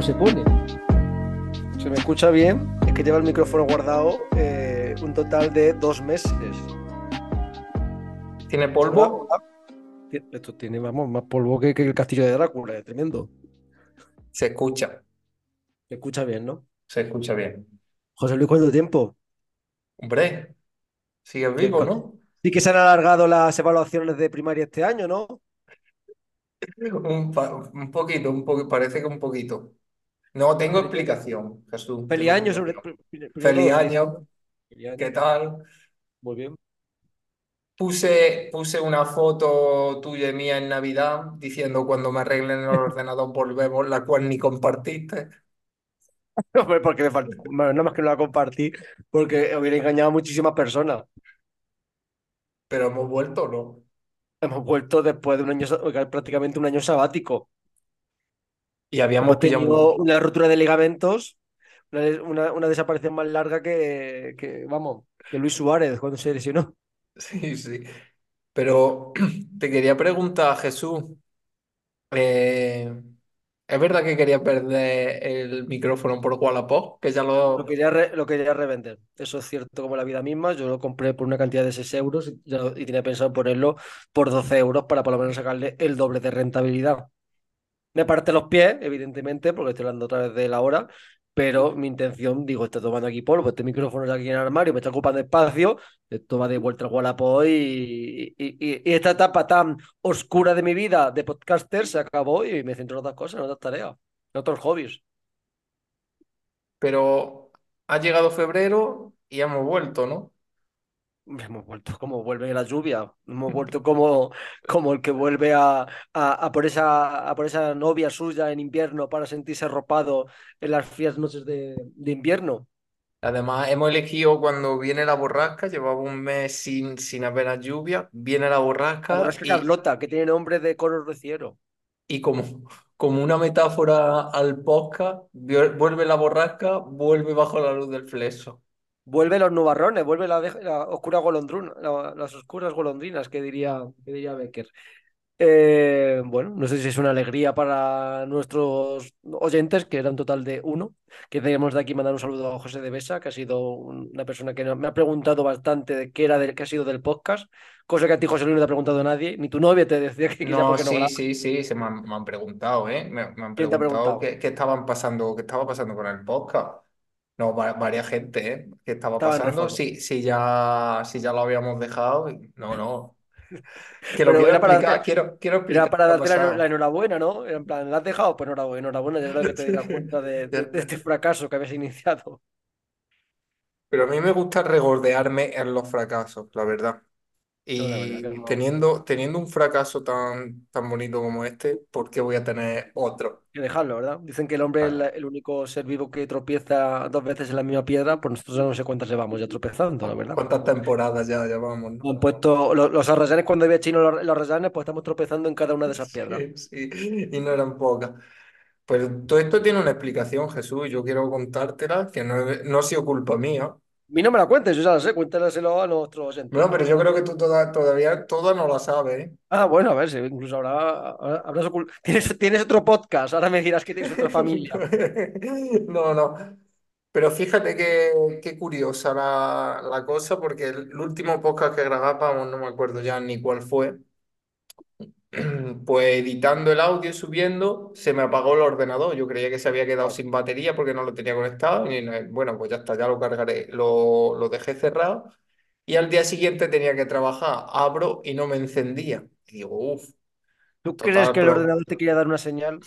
¿esto cómo se pone? ¿Se me escucha bien? Es que lleva el micrófono guardado eh, un total de dos meses. ¿Tiene polvo? Esto tiene, vamos, más polvo que, que el castillo de Drácula, es tremendo. Se escucha, Se escucha bien, ¿no? se escucha bien. José Luis, ¿cuánto tiempo? Hombre, sigue vivo, ¿no? Sí que se han alargado las evaluaciones de primaria este año, ¿no? Un, un poquito, un poquito, parece que un poquito. No, tengo explicación, Jesús, feliz año, sobre Feliz año. ¿qué tal? Muy bien. Puse, puse una foto tuya y mía en Navidad diciendo cuando me arreglen el ordenador volvemos, la cual ni compartiste, Hombre, porque me falta, bueno, nada más que no la compartí, porque hubiera engañado a muchísimas personas. pero hemos vuelto, ¿no? Hemos vuelto después de un año, prácticamente un año sabático. Y habíamos tenido un... una rotura de ligamentos, una, una- una desaparición más larga que, que, vamos, que Luis Suárez cuando se lesionó. Sí, sí. Pero te quería preguntar, Jesús, eh, ¿es verdad que quería perder el micrófono por Wallapop? Que ya Lo lo... quería, re- lo quería revender. Eso es cierto como la vida misma. Yo lo compré por una cantidad de 6 euros y, ya- y tenía pensado ponerlo por 12 euros para por lo menos sacarle el doble de rentabilidad. Me parte los pies, evidentemente, porque estoy hablando otra vez de la hora, pero mi intención, digo, está tomando aquí polvo, este micrófono está aquí en el armario, me está ocupando espacio, esto va de vuelta al Wallapop y, y, esta etapa tan oscura de mi vida de podcaster se acabó y me centro en otras cosas, en otras tareas, en otros hobbies. Pero ha llegado febrero y hemos vuelto, ¿no? Hemos vuelto como vuelve la lluvia, hemos vuelto como, como el que vuelve a, a, a por esa, a por esa novia suya en invierno para sentirse arropado en las frías noches de, de invierno. Además, hemos elegido cuando viene la borrasca, llevaba un mes sin, sin apenas lluvia, viene la La borrasca borrasca y, Carlota, que tiene nombre de color de cielo. y como, como una metáfora al podcast, vuel- vuelve la borrasca, vuelve bajo la luz del flexo. Vuelve los nubarrones, vuelve la, la oscura golondrina, la- las oscuras golondrinas, que diría, que diría Becker. Eh, bueno, no sé si es una alegría para nuestros oyentes, que era un total de uno. Que debemos de aquí mandar un saludo a José de Besa, que ha sido un- una persona que no- me ha preguntado bastante de qué era del, qué ha sido del podcast, cosa que a ti, José Luis, no te ha preguntado nadie, ni tu novia te decía que No, porque no sí, graba. sí, sí, se me han, me han preguntado, ¿eh? Me, me han ¿Quién te ha preguntado preguntado? qué, qué estaban pasando, qué estaba pasando con el podcast. No, va- varias gente, ¿eh? ¿Qué estaba Estaba en pasando? reforma. Sí, sí, ya, sí, ya lo habíamos dejado. y- No, no. Que lo Pero quiero era para explicar, quiero, quiero era explicar para qué ha darte la, eno- la pasado. enhorabuena, ¿no? En plan, ¿la has dejado? Pues enhorabuena, enhorabuena, ya era que te dieras cuenta de, de- de este fracaso que habías iniciado. Pero a mí me gusta regordearme en los fracasos, la verdad. Y no. teniendo, teniendo un fracaso tan, tan bonito como este, ¿por qué voy a tener otro? que dejarlo, ¿verdad? Dicen que el hombre es la- el único ser vivo que tropieza dos veces en la misma piedra, pues nosotros ya no sé cuántas llevamos ya tropezando, la verdad. ¿Cuántas temporadas ya llevamos, no? Han puesto los, los arrayanes cuando había chino los, los arrayanes, pues estamos tropezando en cada una de esas piedras. Sí, sí, y no eran pocas. Pues todo esto tiene una explicación, Jesús, y yo quiero contártela, que no, no ha sido culpa mía. Mí no me la cuentes, yo ya la sé, cuéntaselo a nuestros oyentes. Bueno, pero yo creo que tú toda- todavía toda no la sabes, ¿eh? Ah, bueno, a ver, si incluso habrá, habrá- habrás ocul- tienes, tienes otro podcast, ahora me dirás que tienes otra familia. No, no. Pero fíjate qué, qué curiosa la, la cosa, porque el, el último podcast que grabábamos, no me acuerdo ya ni cuál fue, pues editando el audio subiendo, se me apagó el ordenador. Yo creía que se había quedado sin batería porque no lo tenía conectado. Y no- bueno, pues ya está, ya lo cargaré. Lo, lo dejé cerrado y al día siguiente tenía que trabajar. Abro y no me encendía. Y digo, uff, ¿Tú crees que el pero ordenador te quería dar una señal?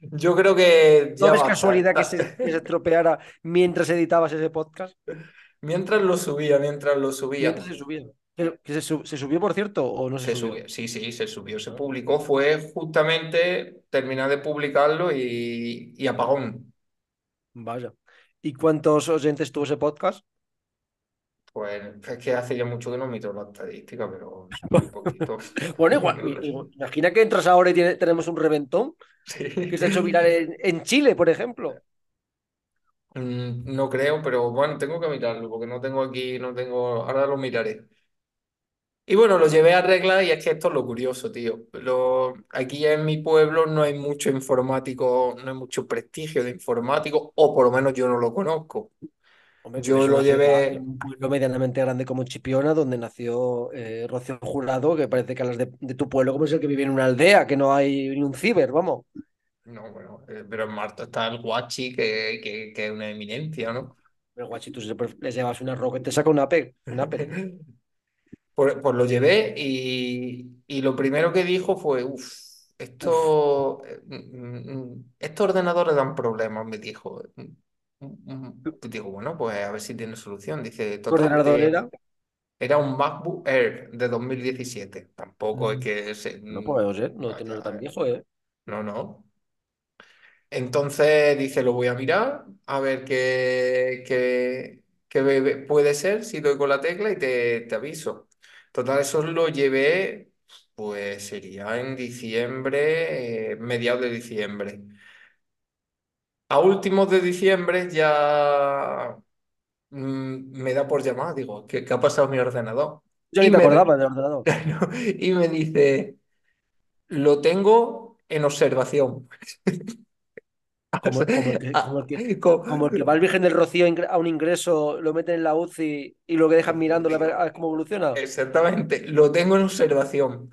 yo creo que ¿No. ¿eh? casualidad que se, que se estropeara mientras editabas ese podcast? Mientras lo subía, mientras lo subía, Mientras se subía. ¿Que se, su- se subió, por cierto, o no se se subió? subió. Sí, sí, se subió, se publicó. Fue justamente terminar de publicarlo y, y apagón. vaya. ¿Y cuántos oyentes tuvo ese podcast? Pues es que hace ya mucho que no miro la estadística, pero muy poquito. Bueno, igual, imagina que entras ahora y tiene- tenemos un reventón Sí. que se ha hecho viral en, en Chile, por ejemplo. Mm, No creo, pero bueno, tengo que mirarlo porque no tengo aquí, no tengo. Ahora lo miraré. Y bueno, lo llevé a arreglar y es que esto es lo curioso, tío. Lo, aquí en mi pueblo no hay mucho informático, no hay mucho prestigio de informático, o por lo menos yo no lo conozco. Hombre, Yo lo nació en llevé, un pueblo medianamente grande como Chipiona, donde nació eh, Rocío Jurado, que parece que hablas de, de tu pueblo como es el que vive en una aldea, que no hay ni un ciber, vamos. no, bueno, eh, pero en Marta está el Guachi, que, que, que es una eminencia, ¿no? Pero guachito, si le llevas una roca y te saca un Apple, un Apple. Pues, pues lo llevé y, y lo primero que dijo fue, uff, Uf, esto, eh, mm, mm, estos ordenadores dan problemas, me dijo. Mm, mm, digo, bueno, pues a ver si tiene solución. Dice, ¿tu total, ordenador era? era un MacBook Air de 2017. Tampoco es Mm, que se... No mm, puedo ser, no, no tan viejo, ¿eh? No, no. Entonces dice, lo voy a mirar, a ver qué, qué, qué puede ser, si doy con la tecla y te, te aviso. Total, eso lo llevé, pues sería en diciembre, eh, mediados de diciembre. A últimos de diciembre ya mm, me da por llamar, digo, ¿qué, qué ha pasado mi ordenador? Yo ni Y te me, acordabas del ordenador. y me dice, lo tengo en observación. Como, como el que, como el que, co- como el que va al Virgen del Rocío a un ingreso, lo meten en la UCI y lo que dejan mirando a ver, cómo evoluciona. Exactamente, lo tengo en observación.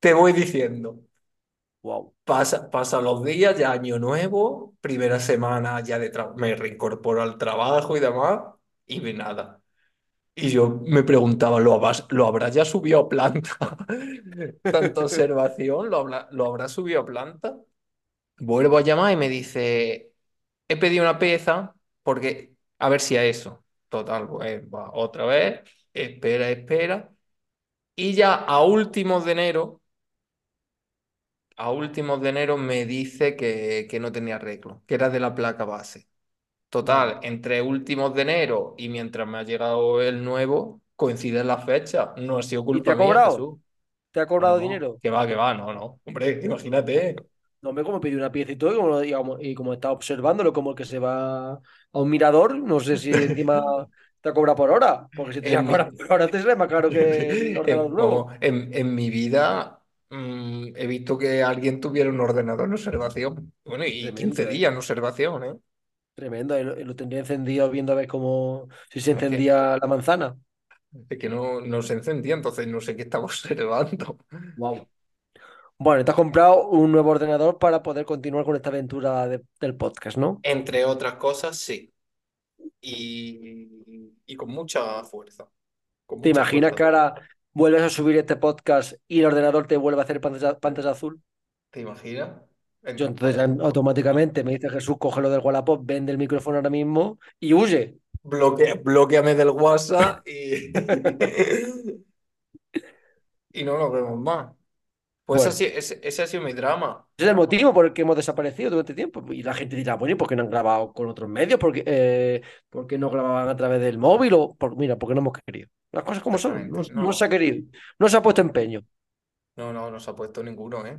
Te voy diciendo. Wow. Pasa, pasa los días, ya año nuevo, primera semana ya de me reincorporo al trabajo y demás, y ve nada. Y yo me preguntaba, ¿lo habrás, lo habrá ya subido a planta? Tanta observación, ¿lo habrá, lo habrá subido a planta? Vuelvo a llamar y me dice, he pedido una pieza porque a ver si a eso. Total, pues va otra vez, espera, espera. Y ya a últimos de enero, a últimos de enero me dice que, que no tenía arreglo, que era de la placa base. Total, entre últimos de enero y mientras me ha llegado el nuevo, coinciden las fechas. No ha sido ¿Y te culpa ha mía, cobrado? Jesús. ¿Te ha cobrado no, dinero? que va, que va, no, no. Hombre, imagínate. No me como pidió una pieza y todo, y como, y está observándolo, como el que se va a un mirador, no sé si encima te ha cobrado por hora, porque si te En mi, cobrar por hora te sale más caro que ordenador en, nuevo. en, en mi vida mm, he visto que alguien tuviera un ordenador en observación. Bueno, y 15 Tremendo, ¿eh? días en observación, ¿eh? Tremendo. Y lo, tendría encendido viendo a ver cómo, si se encendía la manzana. es que no, no se encendía, entonces no sé qué estaba observando. Wow. Bueno, te has comprado un nuevo ordenador para poder continuar con esta aventura de- del podcast, ¿no? Entre otras cosas, sí. Y, y con mucha fuerza. Con ¿Te mucha imaginas fuerza, que ahora vuelves a subir este podcast y el ordenador te vuelve a hacer pantalla, pantalla azul? ¿Te imaginas? Yo En- entonces automáticamente me dice Jesús, coge lo del Wallapop, vende el micrófono ahora mismo y huye. bloque- bloqueame del WhatsApp y, y no nos vemos más. Pues así, ese, ese ha sido mi drama. ese es el motivo por el que hemos desaparecido este tiempo. Y la gente dirá, bueno, ¿y por qué no han grabado con otros medios? ¿Por qué, eh, por qué no grababan a través del móvil? O por, mira, porque no hemos querido. Las cosas como son, no, no se ha querido, no se ha puesto empeño. no, no, no se ha puesto ninguno, ¿eh?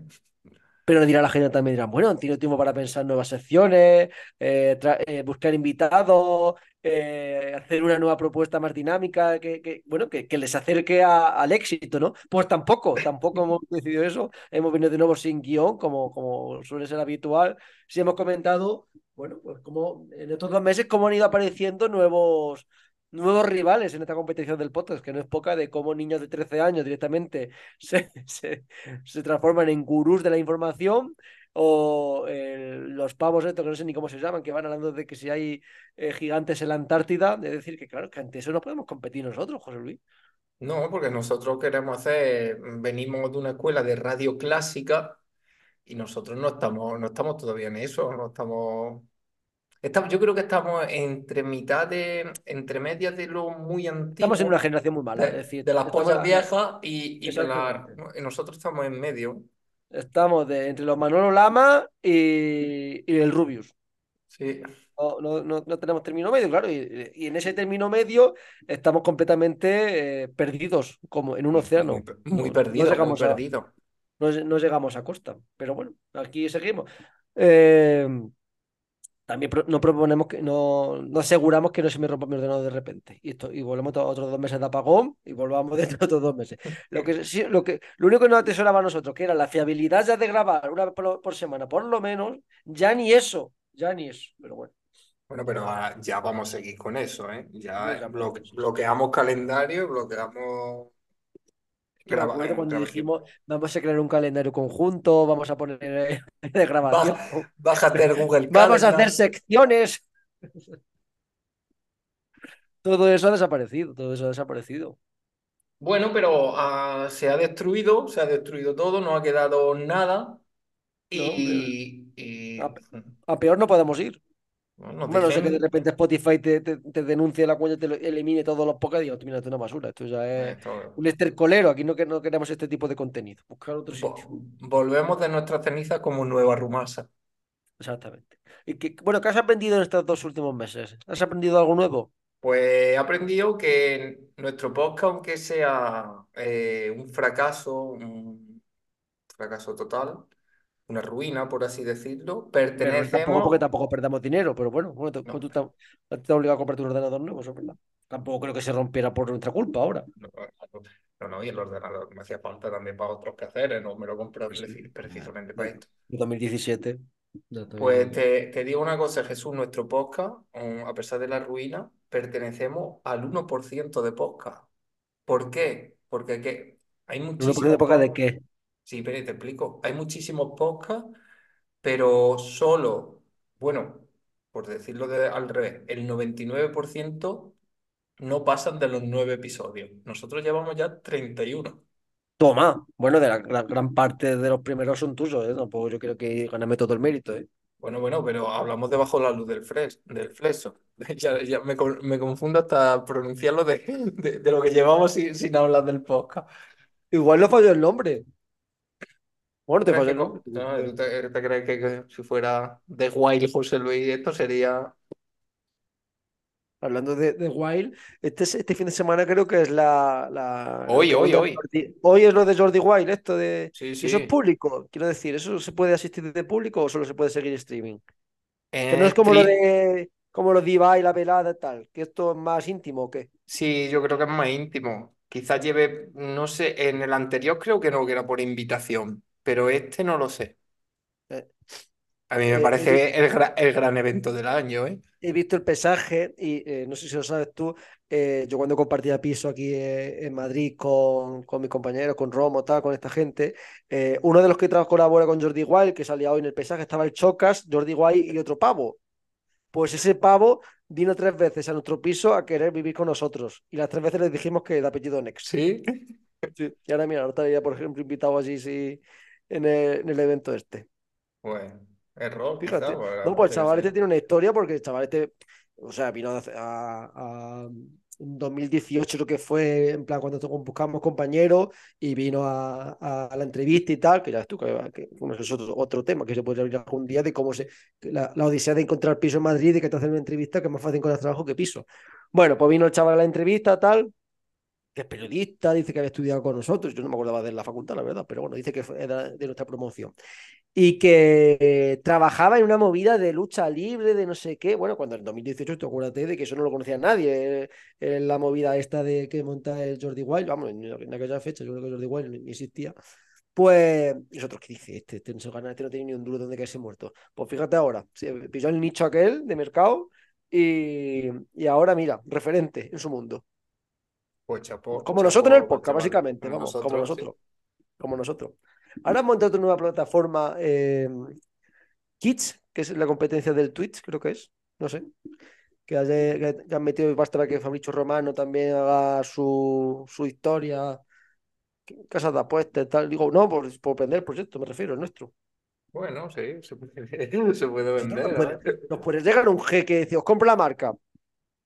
Pero dirá la gente también, dirán, bueno, han tenido tiempo para pensar nuevas secciones, eh, eh, buscar invitados, eh, hacer una nueva propuesta más dinámica, que, que, bueno, que, que les acerque a- al éxito, ¿no? Pues tampoco, tampoco hemos decidido eso. Hemos venido de nuevo sin guion, como, como suele ser habitual. Sí hemos comentado, bueno, pues como en estos dos meses, cómo han ido apareciendo nuevos, nuevos rivales en esta competición del podcast, que no es poca, de cómo niños de 13 años directamente se, se transforman en gurús de la información o eh, los pavos estos que no sé ni cómo se llaman, que van hablando de que si hay eh, gigantes en la Antártida, de decir que claro, que ante eso no podemos competir nosotros, José Luis. No, porque nosotros queremos hacer, venimos de una escuela de radio clásica y nosotros no estamos, no estamos todavía en eso, no estamos, estamos, yo creo que estamos entre mitad de, entre medias de lo muy Estamos en una antiguo, generación muy mala, es de, decir, de las pollas viejas y, y de la, nosotros estamos en medio. Estamos de, entre los Manolo Lama y, y el Rubius. Sí, No, no, no, no tenemos término medio, claro, y, y en ese término medio estamos completamente eh, perdidos, como en un océano. muy perdido, muy llegamos perdido. no, no llegamos a costa. Pero bueno, aquí seguimos. Eh, También no proponemos que no, no aseguramos que no se me rompa mi ordenador de repente. Y esto, y volvemos otros dos meses de apagón y volvamos dentro de otros dos meses. Lo que sí, lo que, lo único que nos atesoraba a nosotros, que era la fiabilidad ya de grabar una vez por, por semana, por lo menos, ya ni eso, ya ni eso. Pero bueno, Bueno, pero ya vamos a seguir con eso, ¿eh? Ya bloque- sí. bloqueamos calendario, bloqueamos Yo me graba- acuerdo cuando dijimos, vamos a crear un calendario conjunto, vamos a poner eh, de grabación, bájate el Google vamos a hacer secciones. Todo eso ha desaparecido, todo eso ha desaparecido. Bueno, pero ah, se ha destruido, se ha destruido todo, no ha quedado nada No, y, y, a, a peor no podemos ir. Bueno, no sé que de repente Spotify te, te, te denuncie la cuenta y te lo- elimine todos los podcasts y digo, mira, esto es una basura, esto ya es esto- un estercolero, aquí no, que- no queremos este tipo de contenido, buscar otro sitio. volvemos de nuestras cenizas como nueva rumasa. Exactamente. Y que, bueno, ¿qué has aprendido en estos dos últimos meses? ¿Has aprendido algo nuevo? Pues he aprendido que nuestro podcast, aunque sea eh, un fracaso, un fracaso total, una ruina, por así decirlo, Pero tampoco porque pertenecemos... tampoco perdamos dinero, pero bueno, bueno, te, No, tú has obligado a comprarte un ordenador nuevo, eso es verdad. Tampoco creo que se rompiera por nuestra culpa ahora. no, no, no, y el ordenador me hacía falta también para otros quehaceres, no me lo compré Pues sí. preci- precisamente para esto. 2017. Ya estoy- Pues te, te digo una cosa, Jesús, nuestro podcast, um, a pesar de la ruina, pertenecemos al 1% de podcast. ¿Por qué? Porque que hay ¿Un 1% de muchísimos época de qué? Sí, pero te explico. Hay muchísimos podcasts, pero solo, bueno, por decirlo de- al revés, el 99% no pasan de los nueve episodios. Nosotros llevamos ya 31. Toma. Bueno, de la, la gran parte de los primeros son tuyos, ¿eh? Tampoco yo creo que ganarme todo el mérito, ¿eh? Bueno, bueno, pero hablamos debajo de la luz del, fres, del. Ya, ya me, con- me confundo hasta pronunciarlo de, de, de lo que llevamos sin, sin hablar del podcast. Igual no falló el nombre. Bueno, ¿Tú te crees falló que, el co- nombre. no, ¿tú te, te crees que, que si fuera The Wild José Luis, esto sería... Hablando de, de Wild, este, es- este fin de semana creo que es la, Hoy, hoy, hoy. Jordi- Hoy es lo de Jordi Wild, esto de... Sí, ¿Y eso es sí. público? Quiero decir, ¿eso se puede asistir de público o solo se puede seguir streaming? Que no es como lo de como lo de Ibai, la velada y tal, que esto es más íntimo o qué. Sí, yo creo que es más íntimo. Quizás lleve, no sé, en el anterior creo que no, que era por invitación, pero este no lo sé. Eh, A mí me eh, parece el, gra- el gran evento del año, ¿eh? he visto el pesaje y eh, no sé si lo sabes tú, yo cuando compartía piso aquí en Madrid con, con mis compañeros, con Romo, tal, con esta gente, uno de los que colabora con Jordi Wild, que salía hoy en el pesaje, estaba el Chocas, Jordi Wild y otro pavo. Pues ese pavo vino tres veces a nuestro piso a querer vivir con nosotros y las tres veces le dijimos que de apellido Next. Sí. Sí. Y ahora mira, ahora estaría, por ejemplo, invitado allí sí, en el, en el evento este. Bueno, error, quizá, Fíjate. pues, No, pues el chaval este tiene una historia porque el chaval este, o sea, vino a, a- a- en 2018 lo que fue, en plan, cuando buscamos compañeros y vino a, a- a la entrevista y tal, que ya ves tú, que, que bueno, es otro, otro tema que se puede abrir algún día de cómo se, la, la odisea de encontrar piso en Madrid y que te hacen una entrevista que es más fácil encontrar trabajo que piso. Bueno, pues vino el chaval a la entrevista, tal, que es periodista, dice que había estudiado con nosotros, yo no me acordaba de la facultad, la verdad, pero bueno, dice que fue- era de nuestra promoción y que eh, trabajaba en una movida de lucha libre, de no sé qué. Bueno, cuando en 2018, tú acuérdate de que eso no lo conocía nadie, eh, eh, la movida esta de que monta el Jordi Wild, vamos, en, en aquella fecha yo creo que Jordi Wild ni, existía. Pues, y nosotros que dice, este, este no este no tiene ni un duro donde caerse muerto. Pues fíjate ahora, se pilló el nicho aquel de mercado y, y ahora mira, referente en su mundo. Pues chapó, Como nosotros en el podcast, chaval. básicamente, Como vamos, como nosotros, sí. como nosotros. Ahora han montado otra nueva plataforma, eh, Kids, que es la competencia del Twitch, creo que es, no sé, que, haya- que- han metido basta para que Fabricio Romano también haga su, su historia, casas de apuestas, tal. Digo, no, por, por vender el proyecto, me refiero, el nuestro. Bueno, sí, se puede, se vender, nos ¿eh? puede, nos puede llegar un jeque y decir, os compro la marca,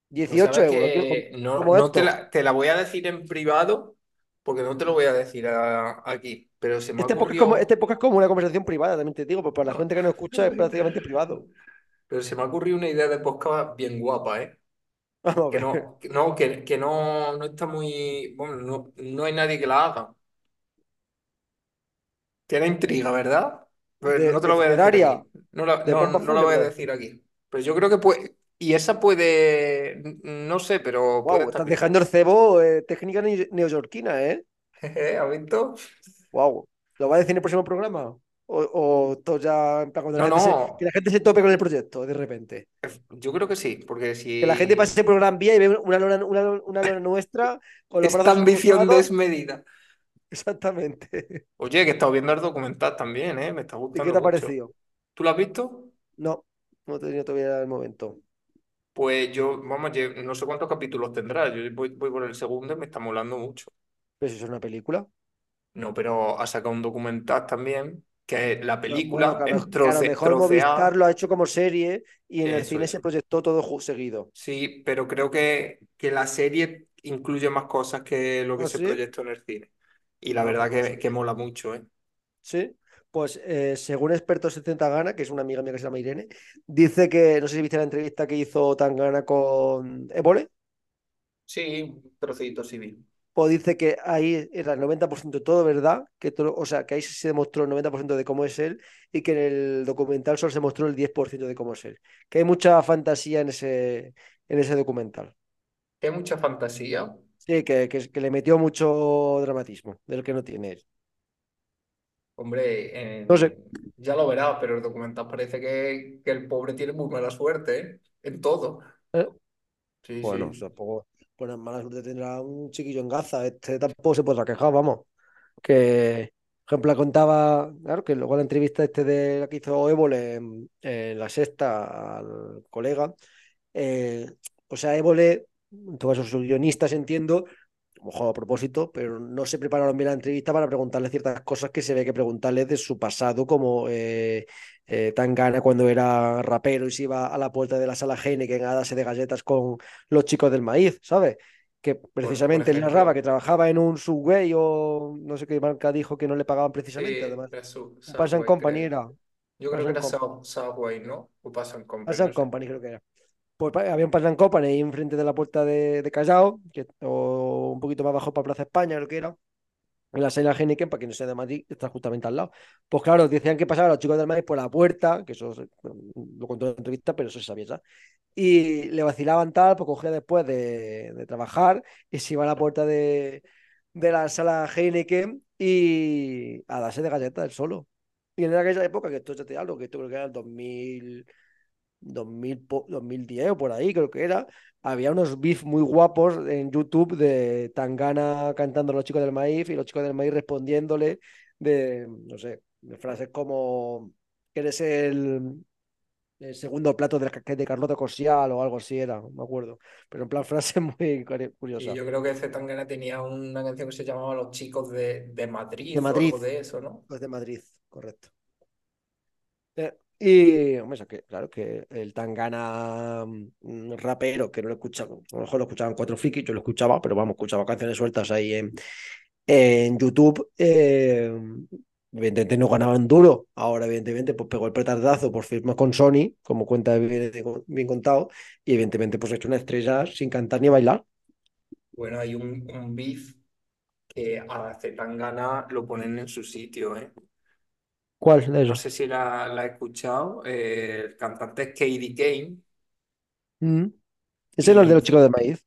18 sabes euros, como, no, no te la, te la voy a decir en privado, porque no te lo voy a decir a- aquí, pero se me Este podcast, es como, ocurrió... este podcast es como una conversación privada, también te digo, pero para la gente que nos escucha es prácticamente privado. Pero se me ha ocurrido una idea de podcast bien guapa, ¿eh? Vamos Que no, que no, que, que no, no está muy... Bueno, no, no hay nadie que la haga. Tiene intriga, ¿verdad? Pues De, no te lo voy a decir aquí. No la, no, no la voy a decir aquí. Pero yo creo que puede. Y esa puede. No sé, pero Wow, estás dejando el cebo, eh, técnica ne- neoyorquina, ¿eh? ¿Has visto? Wow. ¿Lo va a decir en el próximo programa? O, o todo ya, en plan, cuando la No, gente se, que no. la gente se tope con el proyecto de repente. Yo creo que sí, porque Que la gente si. pase por Gran Vía y ve una lona, una, una lona nuestra con los Esta ambición cruzados. desmedida. Exactamente. Oye, que he estado viendo el documental también, ¿eh? Me está ¿Y qué gustando te ha mucho. parecido? ¿Tú lo has visto? No, no he tenido todavía el momento. Pues yo, vamos, no sé cuántos capítulos tendrá. Yo voy, voy por el segundo y me está molando mucho. Pero si es una película. No, pero ha sacado un documental también, que es la bueno, película a, lo mejor, que a lo troce, mejor Movistar lo ha hecho como serie y en el cine se proyectó todo seguido. Sí, pero creo que, que la serie incluye más cosas que lo que ¿Ah, se sí? proyectó en el cine. Y la verdad pues que, que mola mucho, ¿eh? Sí. Pues eh, según expertos 70 Gana, que es una amiga mía que se llama Irene, dice que, no sé si viste la entrevista que hizo Tangana con Évole, Sí, trocito sí vi. pues dice que ahí era el 90% todo verdad, que todo, o sea, que ahí se demostró el 90% de cómo es él y que en el documental solo se mostró el 10% de cómo es él. Que hay mucha fantasía en ese, en ese documental. Hay mucha fantasía. Sí, que, que, que le metió mucho dramatismo, del que no tiene él. Hombre, No sé. ya lo verás, pero el documental parece que, que el pobre tiene muy mala suerte, ¿eh? En todo. ¿eh? Sí, Bueno, sí. tampoco, pues mala suerte tendrá un chiquillo en Gaza. Este tampoco se podrá quejar, vamos. Que, por ejemplo, contaba, claro, que luego la entrevista este de la que hizo Évole en, en la sexta al colega, eh, o sea, Évole, en todo caso sus guionistas entiendo, mejor a propósito, pero no se prepararon bien la entrevista para preguntarle ciertas cosas que se ve que preguntarle de su pasado, como eh, eh, Tangana cuando era rapero y se iba a la puerta de la sala Heineken a darse de galletas con los chicos del maíz, ¿sabes? Que por precisamente él narraba que trabajaba en un Subway o no sé qué marca dijo que no le pagaban precisamente, Sí, además. Subway, Company creo. era. Yo creo que era. Sub- Subway, ¿no? O Pass Company, Pass no sé. Company creo que era. Pues pa- había un Pass Company ahí enfrente de la puerta de, Callao, que, o un poquito más abajo para Plaza España, creo que era. En la Sala Heineken, para quien no sea de Madrid, está justamente al lado. Pues claro, decían que pasaban los chicos del maíz por la puerta, que eso lo contó en la entrevista, pero eso se sabía ya. Y le vacilaban tal, pues cogía después de, de trabajar y se iba a la puerta de, de la sala Heineken y a darse de galletas él solo. Y en aquella época, que esto ya te hablo, que esto creo que era el 2000, 2000, po- 2010 o por ahí, creo que era, había unos beef muy guapos en YouTube de Tangana cantando a los chicos del maíz y los chicos del maíz respondiéndole de, no sé, de frases como que eres el, el segundo plato de, de Carlota Corsial o algo así era, no me acuerdo. Pero en plan frase muy curi- Y curiosa. yo creo que Zetangana tenía una canción que se llamaba Los chicos de, de De Madrid o Madrid, algo de eso, ¿no? los de Madrid, correcto. Eh, Y, hombre, claro, que el Tangana mm, rapero, que no lo escuchaba, a lo mejor lo escuchaban cuatro frikis, yo lo escuchaba, pero vamos, escuchaba canciones sueltas ahí en, en YouTube. eh, evidentemente no ganaban duro. Ahora, evidentemente, pues pegó el petardazo por firma con Sony, como cuenta bien, bien contado, y evidentemente, pues ha hecho una estrella sin cantar ni bailar. Bueno, hay un, un beef que a Zetangana lo ponen en su sitio, ¿eh? ¿Cuál de No sé si la, la he escuchado. eh, el cantante es Katie Kane. Mm. Ese era el de los Y chicos de maíz.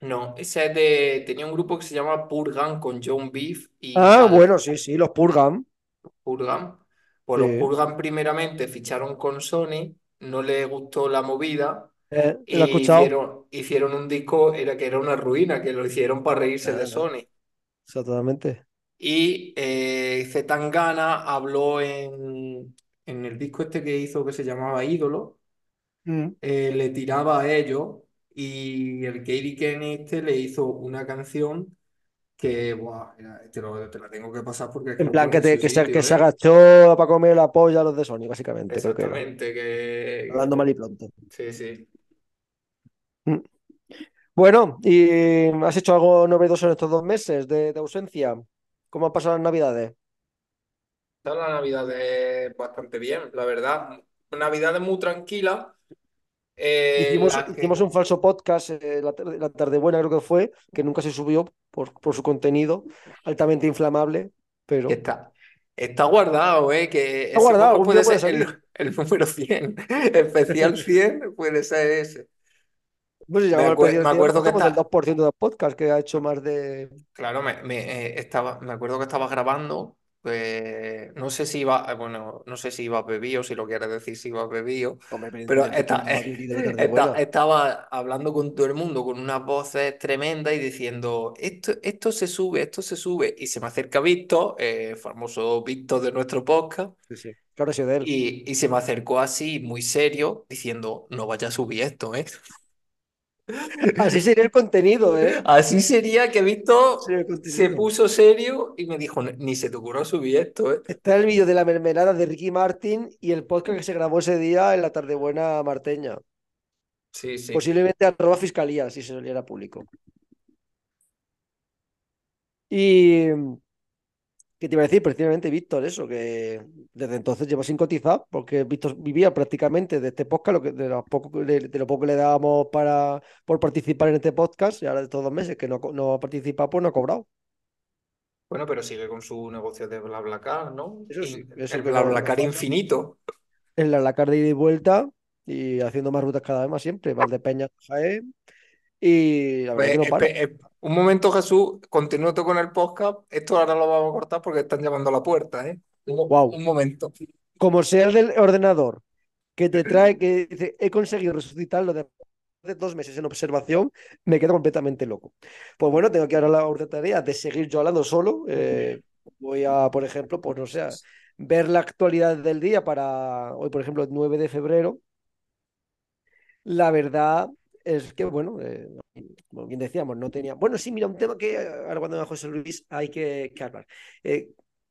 no, ese es de. Tenía un grupo que se llama Purgan con John Beef y Ah, bueno, sí, sí, los Purgam. Purgan. Pues los Sí. Purgan primeramente ficharon con Sony, no les gustó la movida Eh, ¿lo he y escuchado? hicieron, hicieron un disco era que era una ruina, que lo hicieron para reírse de Sony. exactamente. Y eh, Zetangana habló en, en el disco este que hizo que se llamaba Ídolo, Mm. eh, le tiraba a ellos y el Katie Kenny este le hizo una canción que, buah, mira, te, lo- te la tengo que pasar porque es que En plan, que, te- que, se, que sitio, se ¿eh? agachó para comer la polla a los de Sony, básicamente. Exactamente, que... Hablando mal y pronto. Sí, sí. Mm. Bueno, ¿y has hecho algo novedoso en estos dos meses de, de ausencia? ¿Cómo han pasado las navidades? Está la Navidad es bastante bien, la verdad. Navidad es muy tranquila. eh, Hicimos, la hicimos que, un falso podcast, eh, la, tarde- la buena creo que fue, que nunca se subió por, por su contenido altamente inflamable, que pero está. Está guardado, ¿eh? Que Está ese guardado, podcast algún día puede puede ser el, el número 100. Especial 100 puede ser ese. Pues si Me, llegamos al acue- precio me 100, acuerdo que somos el está, 2% de podcast que ha hecho más de... claro, me, me, eh, estaba, me acuerdo que estaba grabando, pues, no sé si iba, eh, bueno, no sé si iba bebido, si lo quieres decir, si iba bebido, pero evidentemente, esta- ¿quién no va a vivir de la tarde esta- buena? estaba hablando con todo el mundo con unas voces tremendas y diciendo, esto, esto se sube, esto se sube, y se me acerca Víctor, eh, famoso Víctor de nuestro podcast, Sí, sí. Claro, sido de él. y, y se me acercó así, muy serio, diciendo, no vaya a subir esto, ¿eh? Así sería el contenido, ¿eh? Así sería que el se puso serio y me dijo, ni se te ocurrió subir esto, ¿eh? Está el vídeo de la mermelada de Ricky Martin y el podcast que se grabó ese día en la tarde buena marteña. Sí, sí. Posiblemente arroba fiscalía, si se saliera público. Y ¿qué te iba a decir? Precisamente Víctor, eso, que desde entonces lleva sin cotizar, porque Víctor vivía prácticamente de este podcast, lo que, de, lo poco, de, de lo poco que le dábamos para, por participar en este podcast, y ahora de estos dos meses que no, no ha participado, pues no ha cobrado. Bueno, pero sigue con su negocio de BlaBlaCar, ¿no? Eso sí, eso el BlaBlaCar falla. infinito. La, la de ida y vuelta y haciendo más rutas cada vez más siempre. Valdepeña, Jaén. Y la verdad Pues, que no para. Un momento, Jesús, continúo tú con el podcast. Esto ahora lo vamos a cortar porque están llamando a la puerta, ¿eh? Un, Wow. un momento. Como sea el del ordenador que te trae, que dice, he conseguido resucitarlo de de dos meses en observación, me quedo completamente loco. Pues bueno, tengo que ahora la otra tarea de seguir yo hablando solo. Eh, voy a, por ejemplo, pues no sé, a ver la actualidad del día para hoy, por ejemplo, el 9 de febrero. La verdad es que, bueno, eh, como bien decíamos, no tenía. Bueno, sí, mira, un tema que ahora cuando venga José Luis hay que, que hablar. Eh,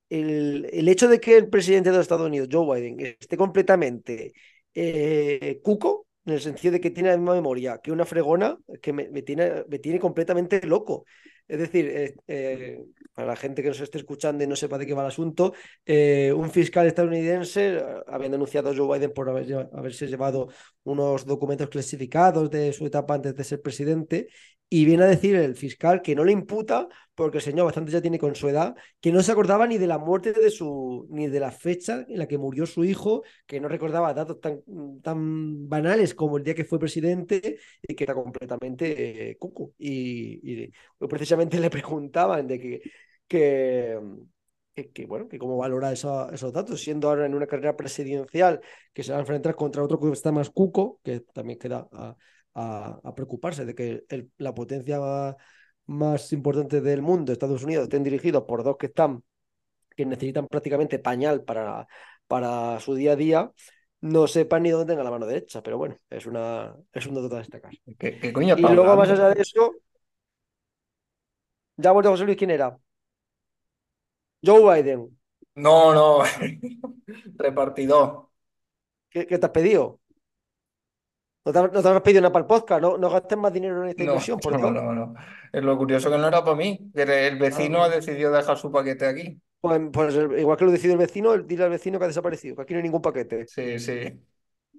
el, el hecho de que el presidente de los Estados Unidos, Joe Biden, esté completamente eh, cuco, en el sentido de que tiene la misma memoria que una fregona, que me tiene, me tiene completamente loco. Es decir, eh, para la gente que nos esté escuchando y no sepa de qué va el asunto, eh, un fiscal estadounidense eh, había denunciado a Joe Biden por haberse llevado unos documentos clasificados de su etapa antes de ser presidente y viene a decir el fiscal que no le imputa porque el señor bastante ya tiene con su edad, que no se acordaba ni de la muerte de su, ni de la fecha en la que murió su hijo, que no recordaba datos tan, tan banales como el día que fue presidente y que era completamente eh, cuco. Y, y precisamente le preguntaban de que, que, que, bueno, que cómo valora esa- esos datos, siendo ahora en una carrera presidencial que se va a enfrentar contra otro que está más cuco, que también queda a- a preocuparse de que el- la potencia más, más importante del mundo, Estados Unidos, estén dirigidos por dos que están, que necesitan prácticamente pañal para, para su día a día, no sepan ni dónde tenga la mano derecha, pero bueno, es, una, es un dato a destacar. ¿Qué, qué coño Y luego, más allá de eso, ya ha vuelto José Luis, ¿quién era? Joe Biden. No, no. Repartidor. ¿Qué, qué te has pedido? ¿No te, has- no te habrás pedido nada para el podcast? ¿No, no gastes más dinero en esta No, inversión, por no, Dios? no, no. Es lo curioso que no era para mí, que el vecino ha decidido dejar su paquete aquí. Pues, pues, igual que lo decide el vecino, dile al vecino que ha desaparecido, que aquí no hay ningún paquete. Sí, sí.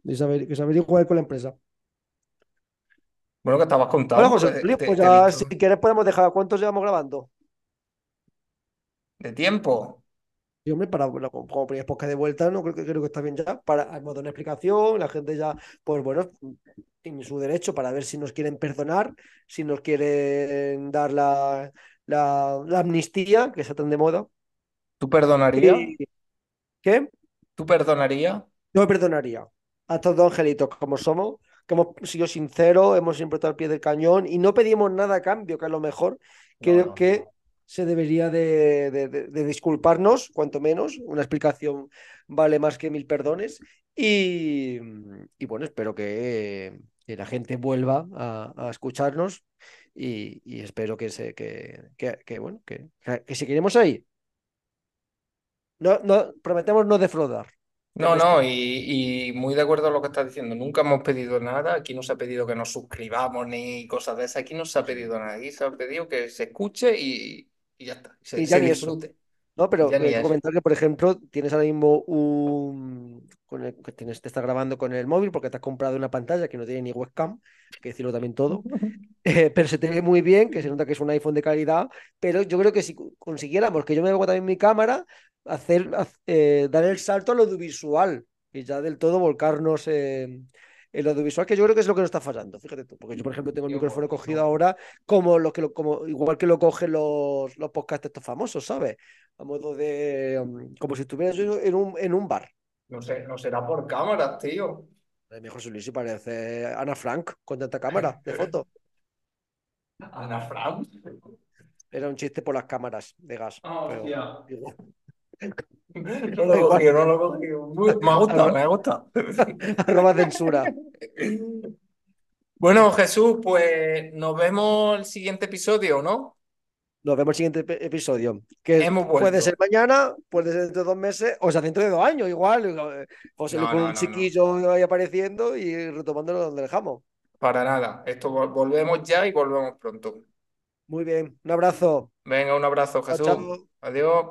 Y saber, que se averigüe con la empresa. Bueno, que estabas contando, José que Luis, te, pues te he ya visto si quieres podemos dejar. ¿Cuántos llevamos grabando? de tiempo. Y hombre, para bueno, como, primer podcast de vuelta, no creo que creo que está bien ya. Para hemos dado una explicación, la gente ya, pues bueno, tiene su derecho para ver si nos quieren perdonar, si nos quieren dar la, la, la amnistía, que está tan de moda. ¿Tú perdonarías? ¿qué? ¿Tú perdonarías? Yo me perdonaría a estos dos angelitos como somos, que hemos sido sinceros, hemos siempre estado al pie del cañón y no pedimos nada a cambio, que a lo mejor creo no, que. Se debería de, de- disculparnos, cuanto menos. Una explicación vale más que mil perdones. Y, y bueno, espero que, que la gente vuelva a, a escucharnos y, y espero que, se, que, que, bueno, que, queremos ahí, no, no, prometemos no defraudar. No, no, y, y muy de acuerdo a lo que estás diciendo. Nunca hemos pedido nada. Aquí no se ha pedido que nos suscribamos ni cosas de esas. Aquí no se ha pedido nada. Aquí se ha pedido que se escuche y, y ya está. Se, Y ya se ni eso. disfrute. No, pero comentar que, por ejemplo, tienes ahora mismo un. Con el, que tienes, te estás grabando con el móvil porque te has comprado una pantalla que no tiene ni webcam, hay que decirlo también todo. eh, pero se te ve muy bien, que se nota que es un iPhone de calidad, pero yo creo que si consiguiéramos que yo me haga también mi cámara, hacer, eh, dar el salto al audiovisual y ya del todo volcarnos en el audiovisual, que yo creo que es lo que nos está fallando, fíjate tú, porque yo, por ejemplo, tengo el micrófono cogido ahora como lo que lo, como, igual que lo cogen los, los podcasts estos famosos, ¿sabes? A modo de, um, como si estuvieras en un, en un bar. no sé, no será por cámaras, tío. Mi José parece Ana Frank con tanta cámara de foto. Ana Frank. Era un chiste por las cámaras de gas. Ah, pero. No lo he cogido, no lo he cogido. Muy- Me ha gustado, me ha gustado. arroba censura. Bueno, Jesús, pues nos vemos el siguiente episodio, ¿no? Nos vemos el siguiente ep- episodio. Que Hemos puede ser mañana, puede ser dentro de dos meses, o sea, dentro de dos años, igual. eh, José No, con no, un no, chiquillo ahí apareciendo y retomándolo donde dejamos. Para nada. Esto vol- volvemos ya y volvemos pronto. Muy bien, un abrazo. Venga, un abrazo, Chao, Jesús. chao. Adiós.